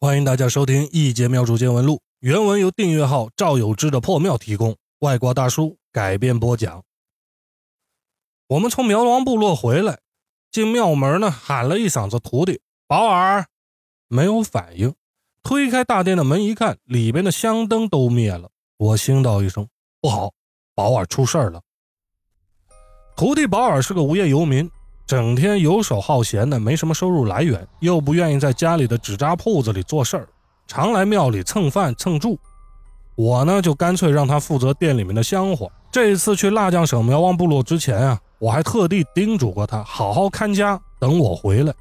欢迎大家收听《一节妙主见闻录》，原文由订阅号赵有志的破庙提供，外国大叔改编播讲。我们从苗王部落回来，进庙门呢，喊了一嗓子徒弟保尔，没有反应。推开大殿的门一看，里边的香灯都灭了。我心道一声：不好，保尔出事了。徒弟保尔是个无业游民。整天游手好闲的，没什么收入来源，又不愿意在家里的纸扎铺子里做事儿，常来庙里蹭饭蹭住。我呢，就干脆让他负责店里面的香火。这次去辣酱省苗王部落之前啊，我还特地叮嘱过他，好好看家，等我回来。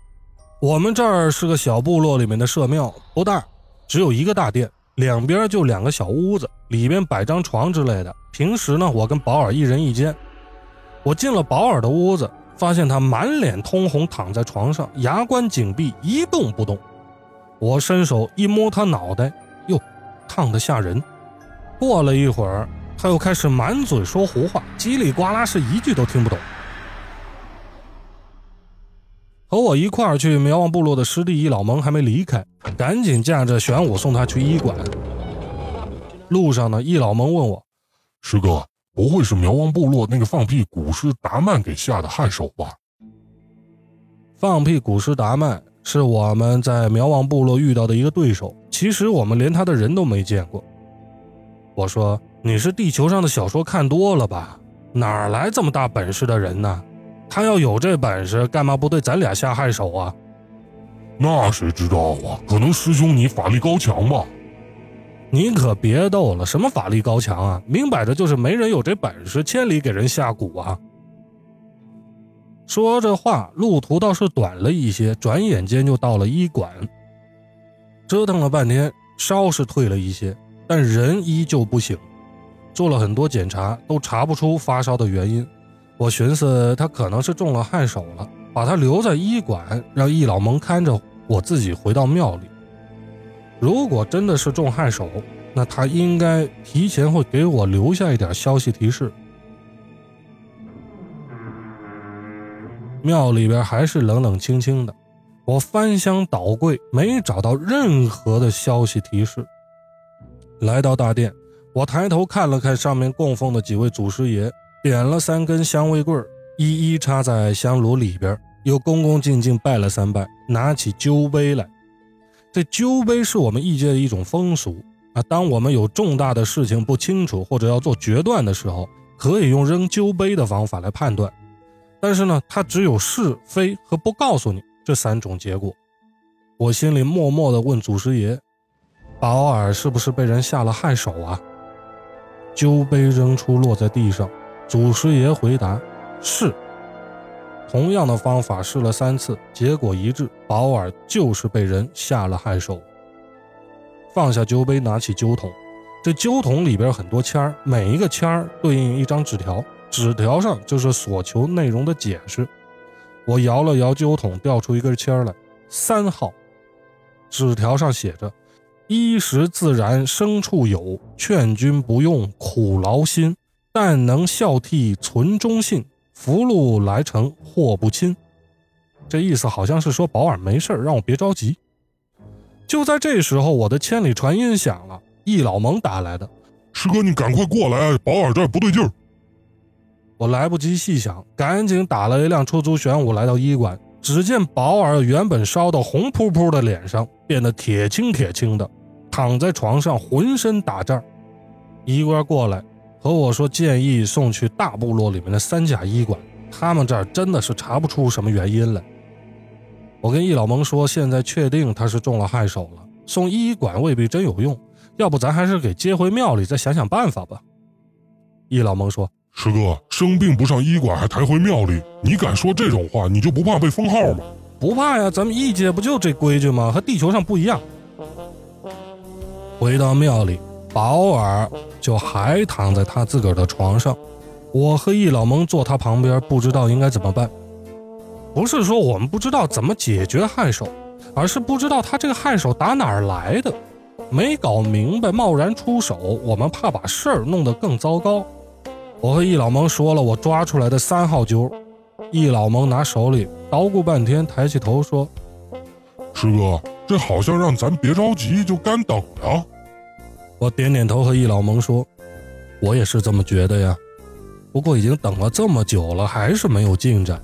我们这儿是个小部落里面的社庙，不大，只有一个大殿，两边就两个小屋子，里边摆张床之类的。平时呢，我跟保尔一人一间。我进了保尔的屋子。发现他满脸通红，躺在床上，牙关紧闭，一动不动。我伸手一摸他脑袋，哟，烫得吓人。过了一会儿，他又开始满嘴说胡话，叽里呱啦是一句都听不懂。和我一块儿去苗王部落的师弟一老蒙还没离开，赶紧驾着玄武送他去医馆。路上呢，一老蒙问我：“师哥。”不会是苗王部落那个放屁古师达曼给下的害手吧？放屁古师达曼是我们在苗王部落遇到的一个对手，其实我们连他的人都没见过。我说：“你是地球上的小说看多了吧？哪来这么大本事的人呢？他要有这本事，干嘛不对咱俩下害手啊？”那谁知道啊？可能师兄你法力高强吧。你可别逗了，什么法力高强啊？明摆着就是没人有这本事，千里给人下蛊啊！说这话，路途倒是短了一些，转眼间就到了医馆。折腾了半天，烧是退了一些，但人依旧不醒。做了很多检查，都查不出发烧的原因。我寻思他可能是中了害手了，把他留在医馆，让易老蒙看着，我自己回到庙里。如果真的是中害手，那他应该提前会给我留下一点消息提示。庙里边还是冷冷清清的，我翻箱倒柜没找到任何的消息提示。来到大殿，我抬头看了看上面供奉的几位祖师爷，点了三根香味棍一一插在香炉里边，又恭恭敬敬拜了三拜，拿起灸杯来。这灸杯是我们异界的一种风俗啊。当我们有重大的事情不清楚或者要做决断的时候，可以用扔灸杯的方法来判断。但是呢，它只有是非和不告诉你这三种结果。我心里默默地问祖师爷：“保尔是不是被人下了害手啊？”灸杯扔出，落在地上。祖师爷回答：“是。”同样的方法试了三次，结果一致，保尔就是被人下了害手。放下酒杯，拿起酒桶，这酒桶里边很多签儿，每一个签儿对应一张纸条，纸条上就是所求内容的解释。我摇了摇酒桶，掉出一根签儿来，三号。纸条上写着：“衣食自然生处有，劝君不用苦劳心，但能孝悌存忠信。”福禄来成祸不侵，这意思好像是说保尔没事让我别着急。就在这时候，我的千里传音响了，易老蒙打来的。师哥，你赶快过来，保尔这儿不对劲儿。我来不及细想，赶紧打了一辆出租玄武来到医馆。只见保尔原本烧得红扑扑的脸上变得铁青铁青的，躺在床上浑身打颤。医官过来。和我说建议送去大部落里面的三甲医馆，他们这儿真的是查不出什么原因来。我跟易老蒙说，现在确定他是中了害手了，送医馆未必真有用，要不咱还是给接回庙里，再想想办法吧。易老蒙说：“师哥，生病不上医馆还抬回庙里，你敢说这种话，你就不怕被封号吗？”不怕呀，咱们异界不就这规矩吗？和地球上不一样。回到庙里。保尔就还躺在他自个儿的床上，我和易老蒙坐他旁边，不知道应该怎么办。不是说我们不知道怎么解决害手，而是不知道他这个害手打哪儿来的，没搞明白，贸然出手，我们怕把事儿弄得更糟糕。我和易老蒙说了我抓出来的三号灸，易老蒙拿手里捣鼓半天，抬起头说：“师哥，这好像让咱别着急，就干等呀。我点点头，和易老蒙说：“我也是这么觉得呀。不过已经等了这么久了，还是没有进展。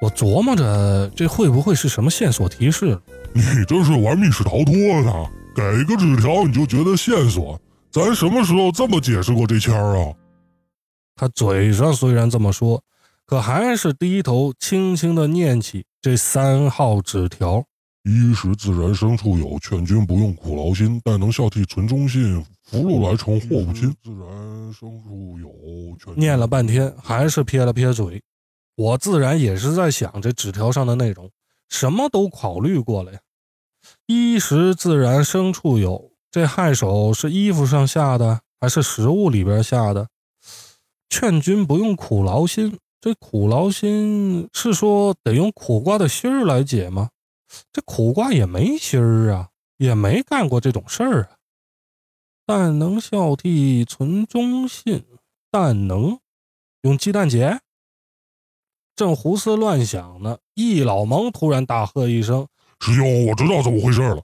我琢磨着，这会不会是什么线索提示？你这是玩密室逃脱呢？给个纸条你就觉得线索？咱什么时候这么解释过这签儿啊？”他嘴上虽然这么说，可还是低头轻轻的念起这三号纸条。衣食自然生处有，劝君不用苦劳心，但能孝悌存忠信，福禄来成祸不侵。自然生处有，念了半天还是撇了撇嘴。我自然也是在想这纸条上的内容，什么都考虑过了呀。衣食自然生处有，这害手是衣服上下的，还是食物里边下的？劝君不用苦劳心，这苦劳心是说得用苦瓜的心儿来解吗？这苦瓜也没心儿啊，也没干过这种事儿啊。但能孝悌存忠信，但能用鸡蛋解？正胡思乱想呢，易老蒙突然大喝一声：“师兄，我知道怎么回事了！”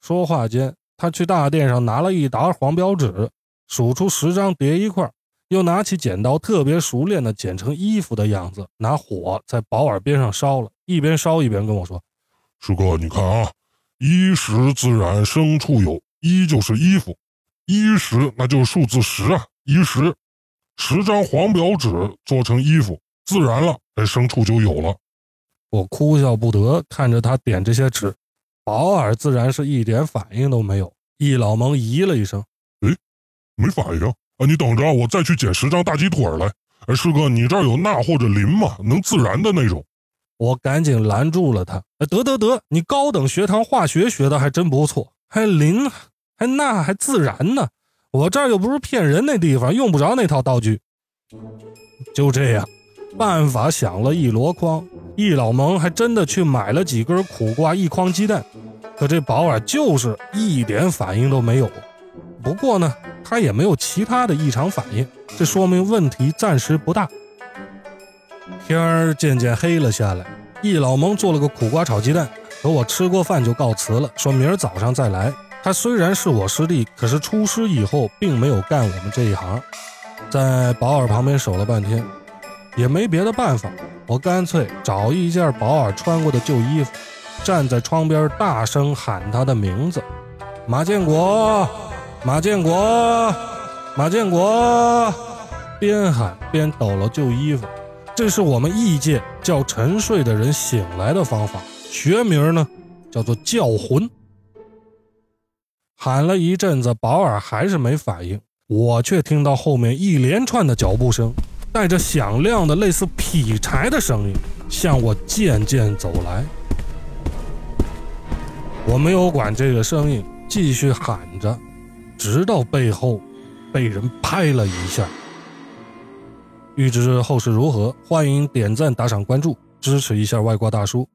说话间，他去大殿上拿了一沓黄标纸，数出十张叠一块，又拿起剪刀，特别熟练的剪成衣服的样子，拿火在薄耳边上烧了，一边烧一边跟我说。师哥，你看啊，衣食自然牲畜有，衣就是衣服，衣食那就是数字十啊，衣食，十张黄表纸做成衣服，自然了，这牲畜就有了。我哭笑不得，看着他点这些纸，保尔自然是一点反应都没有。易老蒙咦了一声：“哎，没反应啊？你等着，我再去捡十张大鸡腿来。哎，师哥，你这儿有钠或者磷吗？能自燃的那种。”我赶紧拦住了他。得得得，你高等学堂化学学的还真不错，还磷，还钠，还自然呢。我这儿又不是骗人那地方，用不着那套道具。就这样，办法想了一箩筐，易老蒙还真的去买了几根苦瓜，一筐鸡蛋。可这保尔就是一点反应都没有。不过呢，他也没有其他的异常反应，这说明问题暂时不大。天儿渐渐黑了下来，易老蒙做了个苦瓜炒鸡蛋，和我吃过饭就告辞了，说明儿早上再来。他虽然是我师弟，可是出师以后并没有干我们这一行，在保尔旁边守了半天，也没别的办法，我干脆找一件保尔穿过的旧衣服，站在窗边大声喊他的名字：“马建国，马建国，马建国！”边喊边抖了旧衣服。这是我们异界叫沉睡的人醒来的方法，学名呢叫做叫魂。喊了一阵子，保尔还是没反应，我却听到后面一连串的脚步声，带着响亮的类似劈柴的声音向我渐渐走来。我没有管这个声音，继续喊着，直到背后被人拍了一下。欲知后事如何，欢迎点赞、打赏、关注，支持一下外挂大叔。